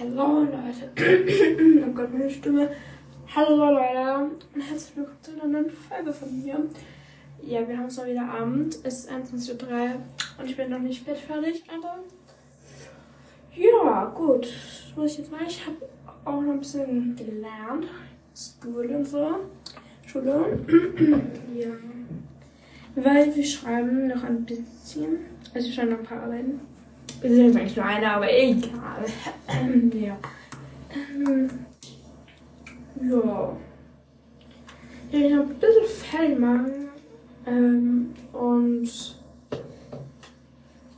Hallo Leute. oh Gott, meine Stimme. Hallo Leute und herzlich willkommen zu einer neuen Folge von mir. Ja, wir haben es mal wieder Abend. Es ist 21.03 Uhr und ich bin noch nicht fertig, aber ja, gut. Was muss ich jetzt mal? Ich habe auch noch ein bisschen gelernt. Schule und so. Schule. ja. Weil wir schreiben noch ein bisschen. Also wir schreiben noch ein paar Arbeiten. Sind jetzt eigentlich nur eine, aber egal. ja. Ähm, ja. Ja, ich noch ein bisschen fertig machen. Ähm, und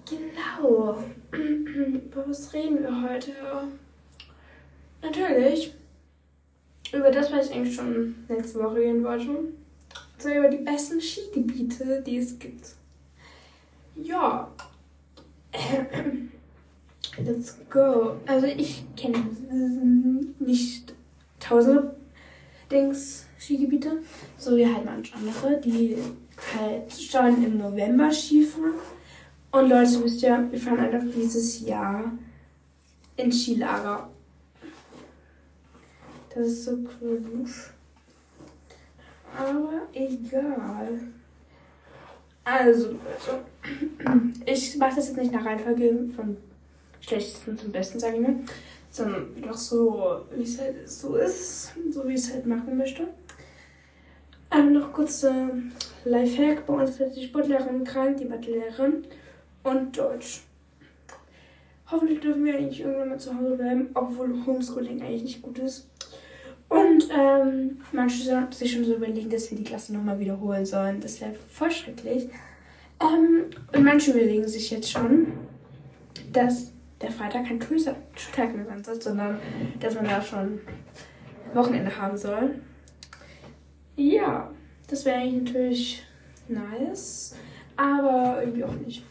genau. Über was reden wir heute? Natürlich über das, was ich eigentlich schon letzte Woche reden wollte. So über die besten Skigebiete, die es gibt. Ja. Let's go. Also ich kenne nicht tausende Dings Skigebiete, so wie halt manche andere, die halt schon im November Skifahren. Und Leute, wisst ihr, wir fahren einfach dieses Jahr in Skilager. Das ist so cringe. Aber egal. Also, Leute. Ich mache das jetzt nicht nach Reihenfolge von schlechtesten zum besten, sage ich mal. Sondern doch so, wie es halt so ist. So wie ich es halt machen möchte. Ähm, noch kurz äh, Lifehack. Bei uns ist die Sportlehrerin krank, die Mathelehrerin und Deutsch. Hoffentlich dürfen wir eigentlich irgendwann mal zu Hause bleiben, obwohl Homeschooling eigentlich nicht gut ist. Ähm, manche sollten sich schon so überlegen, dass wir die Klasse nochmal wiederholen sollen. Das wäre voll schrecklich. Ähm, und manche überlegen sich jetzt schon, dass der Freitag kein Schultag mehr sein soll, sondern dass man da schon Wochenende haben soll. Ja, das wäre eigentlich natürlich nice, aber irgendwie auch nicht.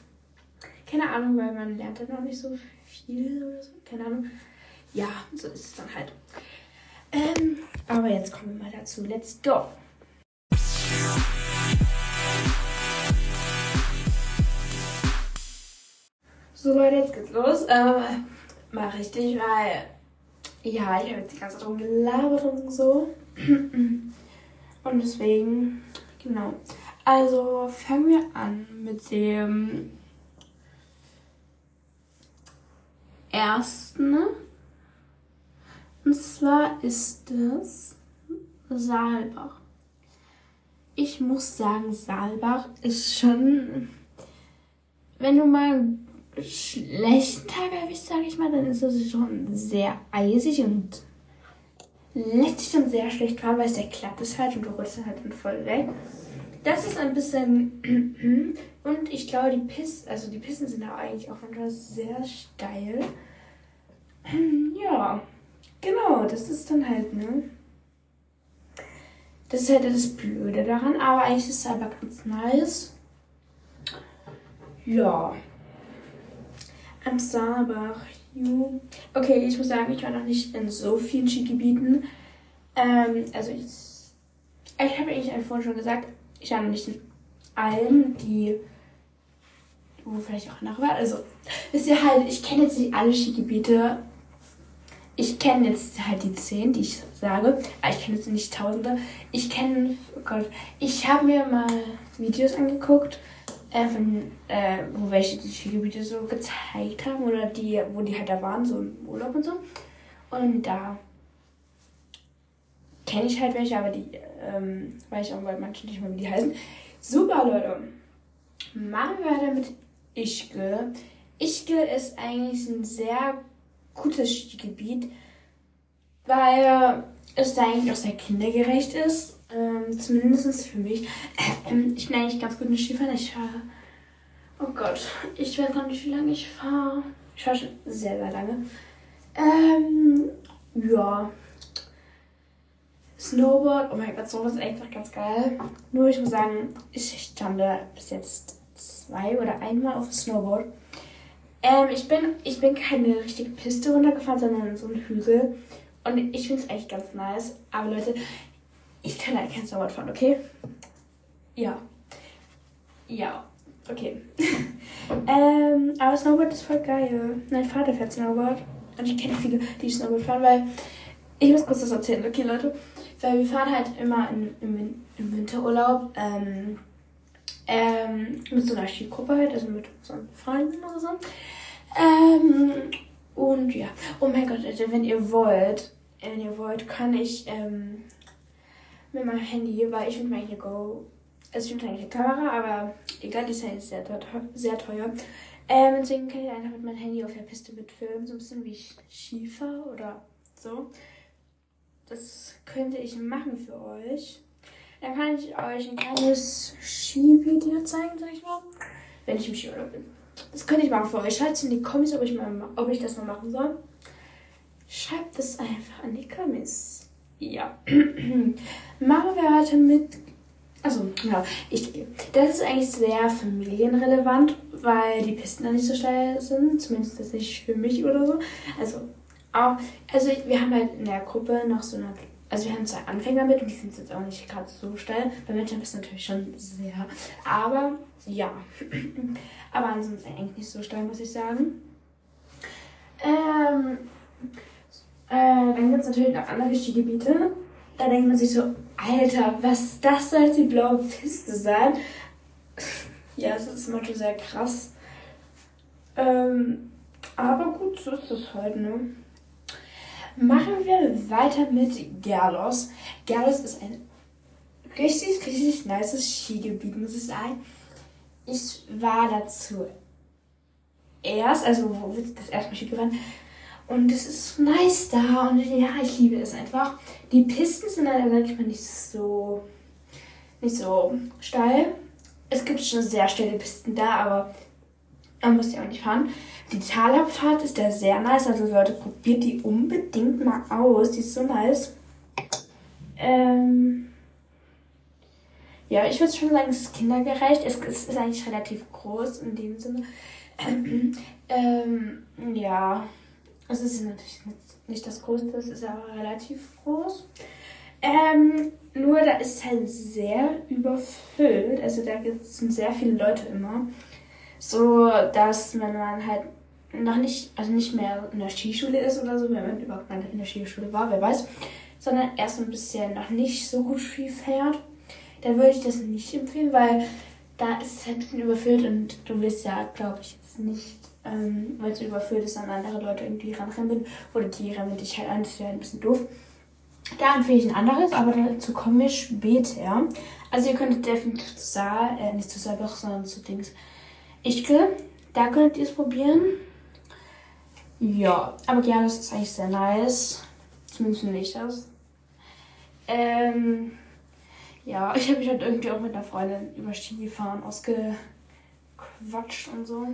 Keine Ahnung, weil man lernt ja noch nicht so viel oder so. Keine Ahnung. Ja, so ist es dann halt. Ähm, aber jetzt kommen wir mal dazu. Let's go. So Leute, jetzt geht's los. Ähm, mal richtig, weil ja, ich habe jetzt die ganze Zeit rumgelabert und so. Und deswegen, genau. Also fangen wir an mit dem ersten. Und zwar ist es Saalbach. Ich muss sagen, Saalbach ist schon, wenn du mal einen schlechten Tag erwischt, sage ich mal, dann ist es schon sehr eisig und lässt sich dann sehr schlecht fahren, weil es sehr glatt ist halt und du rutschst halt dann voll weg. Das ist ein bisschen und ich glaube die Pisten, also die Pisten sind da eigentlich auch manchmal sehr steil. Ja, genau, das ist dann halt, ne? Das ist halt das Blöde daran, aber eigentlich ist es aber ganz nice. Ja. Am Saarbach. Okay, ich muss sagen, ich war noch nicht in so vielen Skigebieten. Ähm, also ich, ich habe eigentlich vorhin schon gesagt, ich war noch nicht in allen, die wo vielleicht auch noch war. Also, wisst ihr halt, ich kenne jetzt nicht alle Skigebiete. Ich kenne jetzt halt die zehn, die ich sage. Aber ich kenne jetzt nicht tausende. Ich kenne, oh Gott, ich habe mir mal Videos angeguckt äh, von, äh, wo welche die Skigebiete so gezeigt haben oder die, wo die halt da waren, so im Urlaub und so. Und da kenne ich halt welche, aber die ähm, weiß ich auch bei manchen nicht mal, wie die heißen. Super, Leute. Machen wir weiter mit Ischgl. Ischgl ist eigentlich ein sehr gutes Skigebiet, weil es da eigentlich auch sehr kindergerecht ist. Ähm, zumindest für mich. Ähm, ich bin eigentlich ganz gut in Skifahren. Ich fahre. Oh Gott, ich weiß gar nicht, wie lange ich fahre. Ich fahre schon sehr, sehr lange. Ähm, ja. Snowboard, oh mein Gott, sowas ist einfach ganz geil. Nur ich muss sagen, ich stand da bis jetzt zwei oder einmal auf dem Snowboard. Ähm, ich bin, ich bin keine richtige Piste runtergefahren, sondern so einen Hügel. Und ich finde es echt ganz nice. Aber Leute, ich kann halt kein Snowboard fahren, okay? Ja. Ja, okay. ähm, aber Snowboard ist voll geil. Mein Vater fährt Snowboard. Und ich kenne viele, die Snowboard fahren, weil ich muss kurz das erzählen, okay, Leute. Weil wir fahren halt immer in, im, im Winterurlaub ähm, ähm, mit so einer Skigruppe halt, also mit unseren Freunden oder so. Ähm, und ja, oh mein Gott, also wenn ihr wollt, wenn ihr wollt, kann ich ähm, mit meinem Handy, weil ich finde meine Go, also ich finde eigentlich Kamera, aber egal, die ist ja sehr, sehr teuer. Ähm, deswegen kann ich einfach mit meinem Handy auf der Piste mitfilmen, so ein bisschen wie Schiefer oder so. Das könnte ich machen für euch. Dann kann ich euch ein kleines Skivideo zeigen, sag ich mal. Wenn ich im Skiurlaub bin. Das könnte ich machen für euch. Schreibt in die Kommis, ob ich, mal, ob ich das mal machen soll. Schreibt es einfach an die Kommis. Ja. machen wir weiter mit. Also, ja, ich, das ist eigentlich sehr familienrelevant, weil die Pisten da nicht so steil sind. Zumindest nicht für mich oder so. Also, auch, also wir haben halt in der Gruppe noch so eine, also wir haben zwei Anfänger mit und die sind jetzt auch nicht gerade so steil. Bei Menschen ist natürlich schon sehr, aber ja. aber ansonsten eigentlich nicht so steil, muss ich sagen. Ähm, äh, dann gibt es natürlich noch andere Skigebiete. Da denkt man sich so, Alter, was das soll die blaue Piste sein? ja, das ist manchmal sehr krass. Ähm, aber gut, so ist das halt, ne? Machen wir weiter mit Gerlos. Gerlos ist ein richtig, richtig nices Skigebiet, muss ich sagen. Ich war dazu erst, also wo wir das erste Mal Ski gefahren und es ist nice da und ja, ich liebe es einfach. Die Pisten sind leider, sag ich mal, nicht so, nicht so steil. Es gibt schon sehr steile Pisten da, aber man muss ja auch nicht fahren. Die Talabfahrt ist da sehr nice. Also Leute, probiert die unbedingt mal aus. Die ist so nice. Ähm ja, ich würde schon sagen, es ist kindergerecht. Es, ist eigentlich relativ groß in dem Sinne. ähm, ja, es ist natürlich nicht das Größte, es ist aber relativ groß. Ähm, nur da ist es halt sehr überfüllt. Also da sind sehr viele Leute immer. So, dass wenn man halt noch nicht, also nicht mehr in der Skischule ist oder so, wenn man überhaupt mal in der Skischule war, wer weiß, sondern erst ein bisschen noch nicht so gut Ski fährt, dann würde ich das nicht empfehlen, weil da ist es halt ein bisschen überfüllt und du willst ja, glaube ich, jetzt nicht, ähm, weil es überfüllt ist, an andere Leute irgendwie ranrennen oder die rennen dich halt an, das wäre ein bisschen doof. Da empfehle ich ein anderes, aber dazu kommen wir später. Also ihr könntet definitiv zu Saal, äh, nicht zu Saalbach, sondern zu Dings. Ich glaube, da könnt ihr es probieren. Ja, aber ja, das ist eigentlich sehr nice. Zumindest finde ich das. Ähm, ja, ich habe mich halt irgendwie auch mit einer Freundin über Skifahren ausgequatscht und so.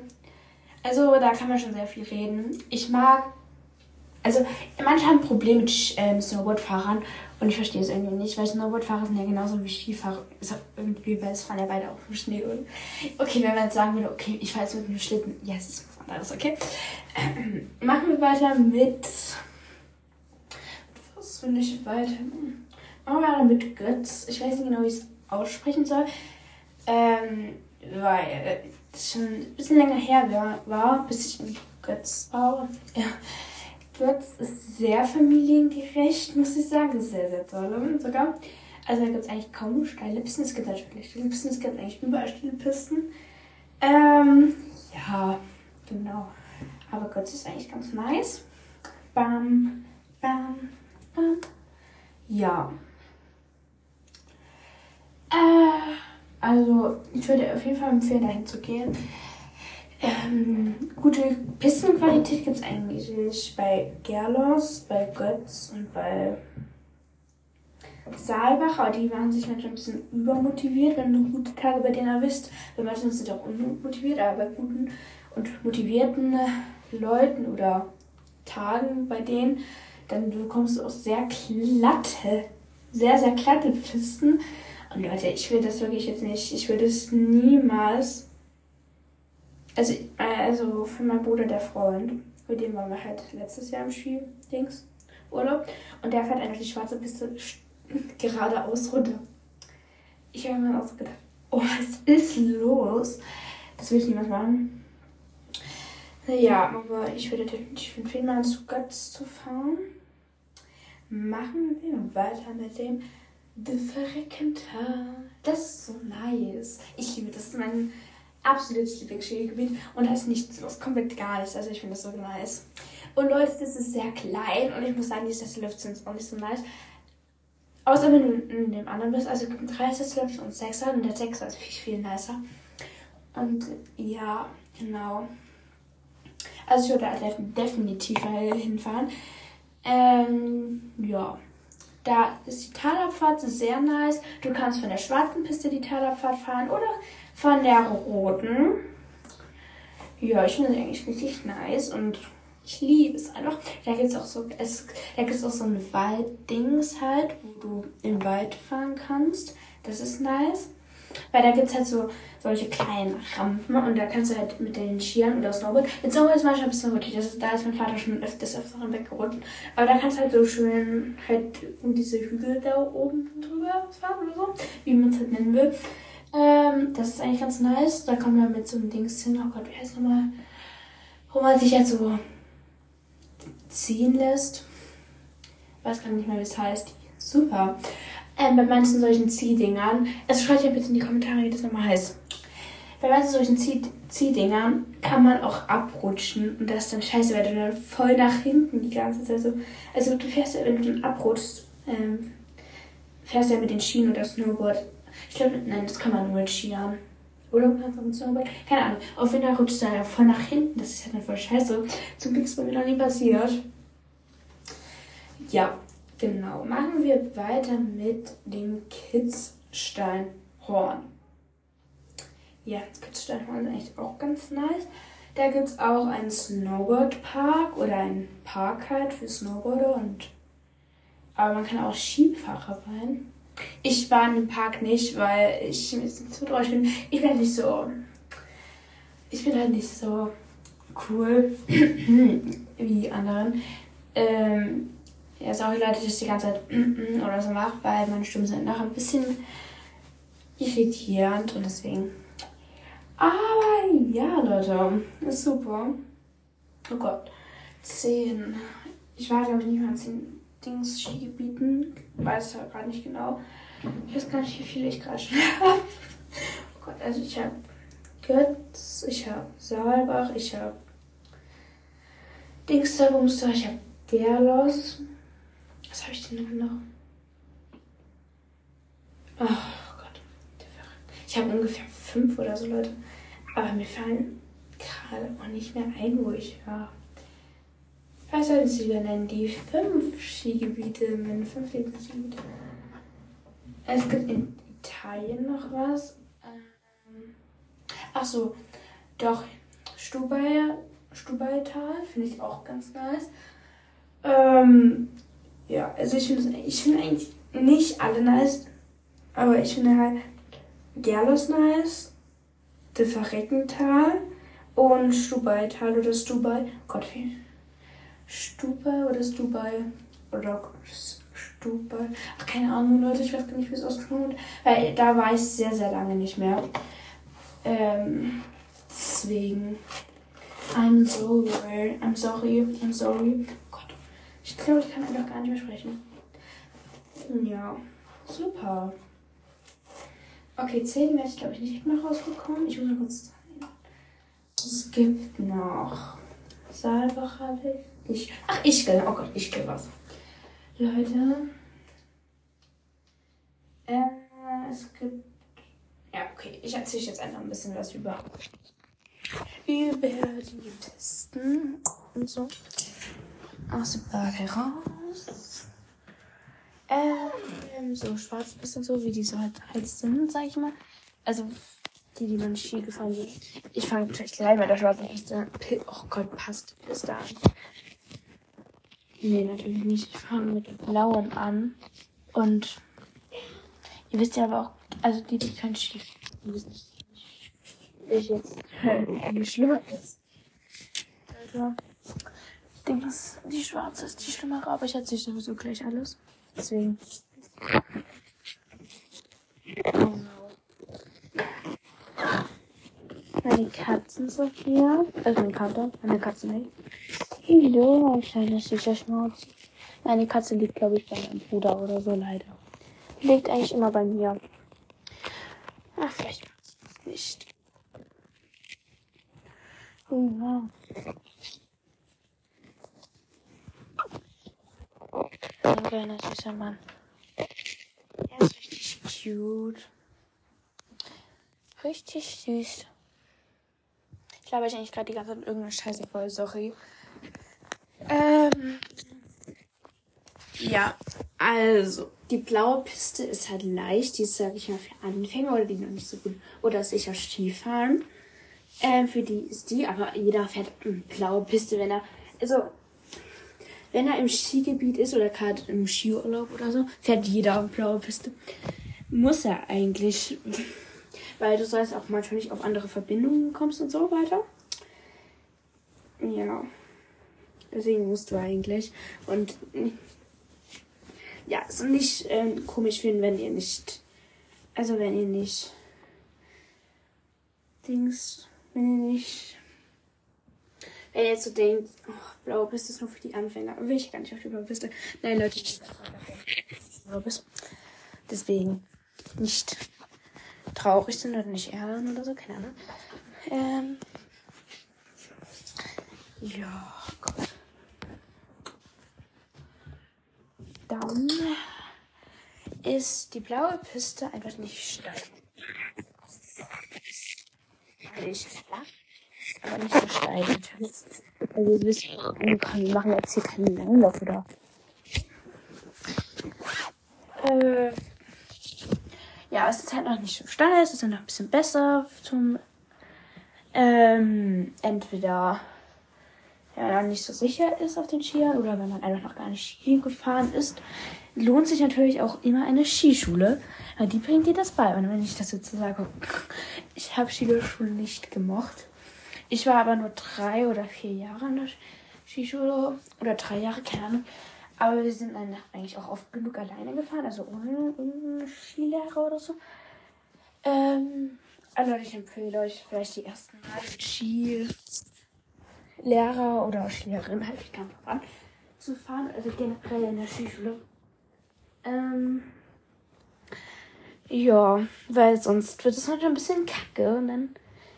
Also da kann man schon sehr viel reden. Ich mag, also manche haben Probleme mit ähm, Snowboardfahrern und ich verstehe es irgendwie nicht, weil Snowboardfahrer sind ja genauso wie Skifahrer. Ist auch irgendwie, weil es fahren ja beide auf dem Schnee. Und okay, wenn man jetzt sagen würde, okay, ich fahre jetzt mit dem Schlitten, ja, es ist was anderes, okay. Ähm, machen wir weiter mit. Was will ich weiter? Machen wir weiter mit Götz. Ich weiß nicht genau, wie ich es aussprechen soll. Ähm, weil es schon ein bisschen länger her war, bis ich in Götz war. Ja. Götz ist sehr familiengerecht, muss ich sagen. Sehr, sehr toll sogar. Also da gibt es eigentlich kaum steile Pisten. Es gibt natürlich steile Pisten, es gibt eigentlich überall steile Pisten. Ähm, ja, genau. Aber Götz ist eigentlich ganz nice. Bam, bam, bam. Ja. Äh, also ich würde auf jeden Fall empfehlen, dahin zu gehen. Ähm, gute Pistenqualität gibt es eigentlich bei Gerlos, bei Götz und bei Saalbach, aber die waren sich manchmal ein bisschen übermotiviert, wenn du gute Tage bei denen erwischt. Weil manchmal sind sie auch unmotiviert, aber bei guten und motivierten Leuten oder Tagen bei denen, dann bekommst du auch sehr glatte, sehr, sehr glatte Pisten. Und Leute, ich will das wirklich jetzt nicht, ich will das niemals also, also für meinen Bruder der Freund, mit dem waren wir halt letztes Jahr im Ski-Dings Urlaub. Und der fährt einfach die schwarze Piste geradeaus runter. Ich habe mir auch gedacht, oh, was ist los? Das will ich niemals machen. Ja, aber ich würde definitiv empfehlen, mal zu Götz zu fahren. Machen wir weiter mit dem The Verreckental. Das ist so nice. Ich liebe das. Mein absolutes Lieblingsskigebiet. Und da ist nichts los. Komplett gar nichts. Also ich finde das so nice. Und Leute, das ist sehr klein. Und ich muss sagen, die Sessellifts sind auch nicht so nice. Außer wenn du in dem anderen bist. Also es gibt drei Sessellifts und Sechser. Und der Sechser ist viel, viel nicer. Und ja, genau. Also ich würde da definitiv hinfahren. Ähm, ja. Da ist die Talabfahrt sehr nice. Du kannst von der schwarzen Piste die Talabfahrt fahren oder von der roten. Ja, ich finde es eigentlich richtig nice und ich liebe es einfach. Da gibt es auch so, es, da gibt's auch so ein Walddings halt, wo du im Wald fahren kannst. Das ist nice. Weil da gibt es halt so solche kleinen Rampen und da kannst du halt mit den Skiern oder Snowboard. Mit Snowboard ist manchmal ein bisschen rutschig. Das, da ist mein Vater schon öfters öfteren weggerutscht. Aber da kannst du halt so schön halt um diese Hügel da oben drüber fahren oder so, wie man es halt nennen will. Ähm, das ist eigentlich ganz nice. Da kommt man mit so einem Dings hin. Oh Gott, wie heißt nochmal? Wo man sich halt so ziehen lässt. Ich weiß gar nicht mehr, wie es heißt. Super. Ähm, bei manchen solchen Ziehdingern, also schreibt ja bitte in die Kommentare, wie das nochmal heißt. Bei manchen solchen Zieh Ziehdingern kann man auch abrutschen und das ist dann scheiße, weil du dann voll nach hinten die ganze Zeit so. Also du fährst ja, wenn du dann abrutschst, ähm, fährst ja mit den Schienen oder Snowboard. Glaube, nein, das kann man nur mit Skiern. Oder? Keine Ahnung. Auf jeden Fall rutscht dann ja voll nach hinten. Das ist ja dann voll scheiße. Zum Glück ist bei mir noch nie passiert. Ja, Genau, machen wir weiter mit dem Kitzsteinhorn. Ja, Kitzsteinhorn ist echt auch ganz nice. Da gibt es auch einen Snowboardpark oder einen Park halt für Snowboarder und aber man kann auch Skifahrer sein. Ich war dem Park nicht, weil ich zu traurig bin. Ich bin halt nicht so. Ich bin halt nicht so cool wie anderen. Ähm, ja, sorry Leute, dass ich die ganze Zeit oder so mache, weil meine Stimmen sind noch ein bisschen irritierend und deswegen. Aber ja, Leute, ist super. Oh Gott. 10. Ich war, glaube ich, nicht mal in 10 Dings Skigebieten. Weiß ja gerade nicht genau. Ich weiß gar nicht, wie viele ich gerade schon habe. Oh Gott, also ich habe Götz, ich habe Saalbach, ich habe Dingsterbumster, ich habe Gerlos. Was habe ich denn noch? Oh Gott. Ich habe ungefähr fünf oder so Leute. Aber mir fallen gerade auch nicht mehr ein, wo ich war. Was sollten Sie lieber nennen? Die fünf Skigebiete, meine fünf Lieblingsskigebiete. Es gibt in Italien noch was. Ähm, ach so, doch, Stubaier, Stubaital finde ich auch ganz nice. Ähm, ja, also ich finde ich find eigentlich nicht alle nice, aber ich finde halt Gerlos nice, De Verreckental und Stubaital oder Stubai. Gott, wie? Stubai oder Stubai? Oder Stubai? Ach, keine Ahnung, Leute, ich weiß gar nicht, wie es ausgesprochen wird. Weil da war ich sehr, sehr lange nicht mehr. Ähm, deswegen. I'm sorry. I'm sorry. I'm sorry. Ich glaube, ich kann einfach gar nicht mehr sprechen. Ja, super. Okay, 10 werde ich glaube ich nicht mehr rausbekommen. Ich muss mal kurz zeigen. Es gibt noch Saalbach habe ich. Ach, ich Oh Gott, ich gehe was. Leute. Äh, es gibt. Ja, okay. Ich erzähle jetzt einfach ein bisschen was über. Über die Testen und so aus dem Berg heraus. Ähm, so schwarz bisschen so, wie die so halt, halt sind, sag ich mal. Also, die, die man Ski gefahren sind. Ich fange vielleicht gleich mit der schwarzen Piste. Oh Gott, passt Piste an. Nee, natürlich nicht. Ich fange mit der blauen an. Und ihr wisst ja aber auch, also die, die kein Ski wissen nicht, ich jetzt, wie schlimm ist. Also, Dings, die schwarze ist die schlimmere, aber ich erzähle sowieso gleich alles. Deswegen. Meine Katzen sind hier. Also mein Kater, meine Katze nicht. Hallo, ein kleiner süßer Schmauz. Meine Katze liegt, glaube ich, bei meinem Bruder oder so, leider. Liegt eigentlich immer bei mir. Ach, vielleicht nicht. Oh, wow. Ein kleiner süßer Mann. Er ist richtig cute. Richtig süß. Ich glaube, ich eigentlich gerade die ganze Zeit irgendeine Scheiße voll, sorry. Ähm. Ja, also, die blaue Piste ist halt leicht. Die ist, sag ich mal, für Anfänger oder die noch nicht so gut oder sicher Skifahren. Ähm, für die ist die, aber jeder fährt eine blaue Piste, wenn er, also, wenn er im Skigebiet ist oder gerade im Skiurlaub oder so, fährt jeder blaue Piste. Muss er eigentlich, weil du sollst auch manchmal nicht auf andere Verbindungen kommst und so weiter. Ja. Deswegen musst du eigentlich. Und ja, es ist nicht ähm, komisch finden, wenn ihr nicht. Also wenn ihr nicht. Dings. Wenn ihr nicht. Wenn ihr jetzt so denkt, oh, blaue Piste ist nur für die Anfänger. Will ich gar nicht auf die blaue Piste. Nein, Leute, ich blaue Piste. Deswegen nicht traurig sind oder nicht ärgern oder so, keine Ahnung. Ähm. Ja, Gott. Dann ist die blaue Piste einfach nicht steil. Nicht flach, aber nicht so steil natürlich. Also ihr wisst, wir machen jetzt hier keinen Langlauf oder. Äh, ja, es ist halt noch nicht so steil, es ist dann noch ein bisschen besser zum ähm, entweder ja, dann nicht so sicher ist auf den Skiern oder wenn man einfach noch gar nicht Ski gefahren ist, lohnt sich natürlich auch immer eine Skischule. Weil die bringt dir das bei. Und wenn ich das jetzt so sage, ich habe Skischule nicht gemocht. Ich war aber nur drei oder vier Jahre in der Skischule oder drei Jahre, keine Ahnung. Aber wir sind dann eigentlich auch oft genug alleine gefahren, also ohne irgendeinen Skilehrer oder so. Ähm, also ich empfehle euch vielleicht die ersten Mal Ski Lehrer oder Skilehrerin, halt ich kann drauf an, zu fahren, also generell in der Skischule. Ähm, ja, weil sonst wird es manchmal ein bisschen kacke und dann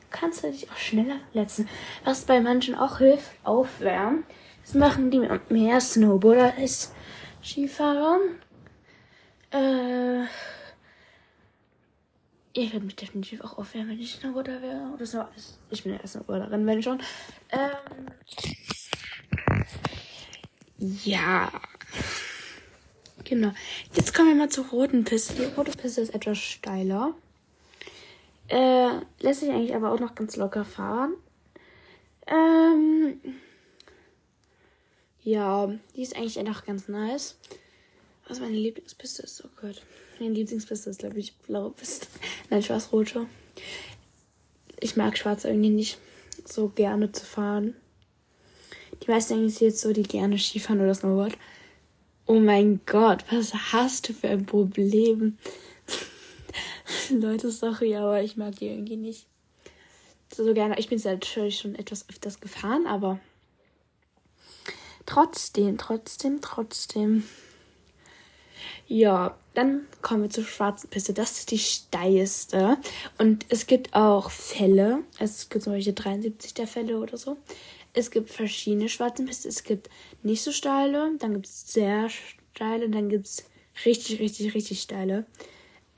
kannst du dich auch schneller verletzen. Was bei manchen auch hilft, aufwärmen. Das machen die mehr Snowboarder als Skifahrer. Äh, ich würde mich definitiv auch aufwärmen, wenn ich Snowboarder wäre. Oder so. Ich bin ja Snowboarderin, wenn schon. Ähm, ja. Genau. Jetzt kommen wir mal zur roten Piste. Die rote Piste ist etwas steiler. Äh, lässt sich eigentlich aber auch noch ganz locker fahren. Ähm, ja, die ist eigentlich einfach ganz nice. Was meine Lieblingspiste ist, oh Gott. Meine Lieblingspiste ist, glaube ich, blaue Piste. Nein, schwarz-rote. Ich mag schwarz irgendwie nicht so gerne zu fahren. Die meisten eigentlich jetzt so, die gerne Skifahren oder Snowboard. Oh mein Gott, was hast du für ein Problem? Leute, sorry, aber ich mag die irgendwie nicht so gerne. Ich bin natürlich schon etwas öfters gefahren, aber trotzdem, trotzdem, trotzdem. Ja, dann kommen wir zur schwarzen Piste. Das ist die steilste. Und es gibt auch Fälle. Es gibt zum Beispiel 73 der Fälle oder so. Es gibt verschiedene schwarze Pisten. Es gibt nicht so steile, dann gibt es sehr steile dann gibt es richtig, richtig, richtig steile.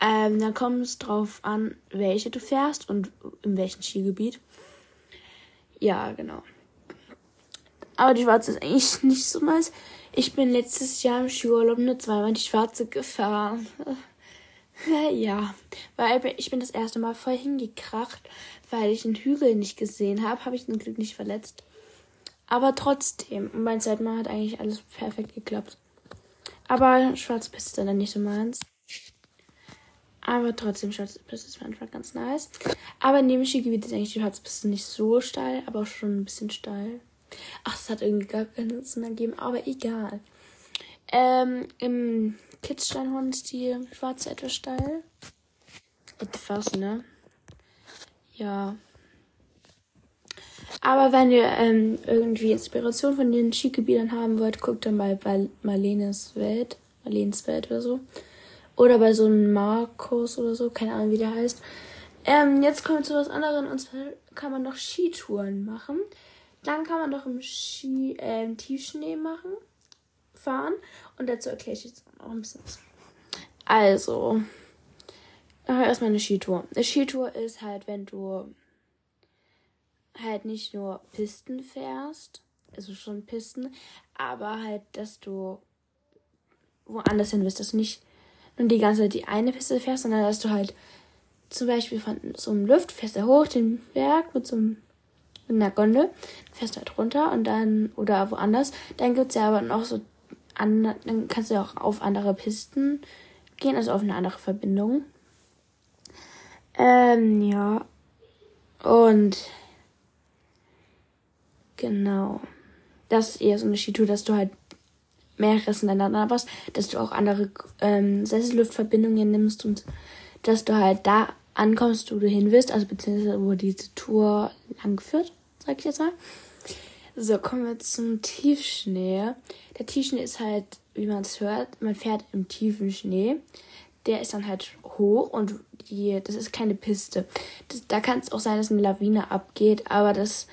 Ähm, dann kommt es drauf an, welche du fährst und in welchem Skigebiet. Ja, genau. Aber die schwarze ist eigentlich nicht so meins. Ich bin letztes Jahr im Skiurlaub nur zweimal die schwarze gefahren. ja, weil ich bin das erste Mal voll hingekracht, weil ich den Hügel nicht gesehen habe. Habe ich zum Glück nicht verletzt. Aber trotzdem, mein Zeitmal hat eigentlich alles perfekt geklappt. Aber schwarze Piste ist dann nicht so meins. Aber trotzdem, schwarze Piste ist manchmal ganz nice. Aber neben Skigebiet ist eigentlich die schwarze Piste nicht so steil, aber auch schon ein bisschen steil. Ach, das hat irgendwie gar keinen Sinn ergeben, aber egal. Ähm, im Kitzsteinhorn ist die schwarze etwas steil. Etwas, ne? Ja. Aber wenn ihr ähm, irgendwie Inspiration von den Skigebietern haben wollt, guckt dann mal bei Marlenes Welt, Marlenes Welt oder so. Oder bei so einem Markus oder so, keine Ahnung, wie der heißt. Ähm, jetzt kommen wir zu was anderem und zwar kann man noch Skitouren machen. Dann kann man doch im Ski, äh, Tiefschnee machen, fahren. Und dazu erkläre ich jetzt auch ein bisschen was. Also, erstmal eine Skitour. Eine Skitour ist halt, wenn du halt nicht nur Pisten fährst, also schon Pisten, aber halt, dass du woanders hin willst, dass du nicht nur die ganze Zeit die eine Piste fährst, sondern dass du halt zum Beispiel von so einem Lift fährst du hoch den Berg mit so einem mit einer Gondel, fährst halt runter und dann, oder woanders, dann gibt's ja aber noch so, an, dann kannst du ja auch auf andere Pisten gehen, also auf eine andere Verbindung. Ähm, ja. Und genau. Das ist eher so eine Skitour, dass du halt mehreres ineinander warst, dass du auch andere ähm, Sesselluftverbindungen nimmst und dass du halt da ankommst, wo du hin willst, also beziehungsweise wo diese Tour lang sag ich jetzt mal. So, kommen wir zum Tiefschnee. Der Tiefschnee ist halt, wie man es hört, man fährt im tiefen Schnee. Der ist dann halt hoch und die, das ist keine Piste. Das, da kann es auch sein, dass eine Lawine abgeht, aber das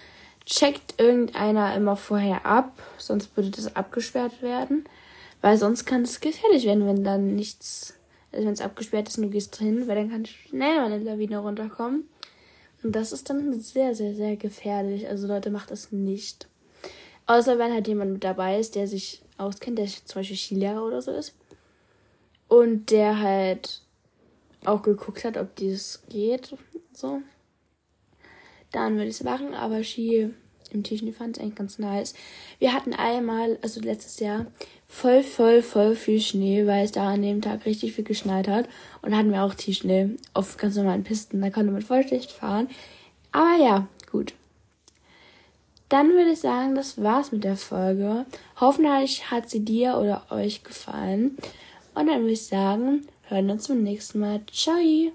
checkt irgendeiner immer vorher ab, sonst würde das abgesperrt werden, weil sonst kann es gefährlich werden, wenn dann nichts, also wenn es abgesperrt ist und du gehst drin, weil dann kann schnell mal eine Lawine runterkommen. Und das ist dann sehr, sehr, sehr gefährlich. Also Leute, macht das nicht. Außer wenn halt jemand mit dabei ist, der sich auskennt, der zum Beispiel Skilehrer oder so ist. Und der halt auch geguckt hat, ob dieses geht. So. Dann würde ich es machen, aber Ski im Tischschnee fand ich eigentlich ganz nice. Wir hatten einmal, also letztes Jahr, voll, voll, voll viel Schnee, weil es da an dem Tag richtig viel geschneit hat. Und da hatten wir auch Tiefschnee auf ganz normalen Pisten. Da konnte man voll schlecht fahren. Aber ja, gut. Dann würde ich sagen, das war's mit der Folge. Hoffentlich hat sie dir oder euch gefallen. Und dann würde ich sagen, hören uns beim nächsten Mal. Ciao!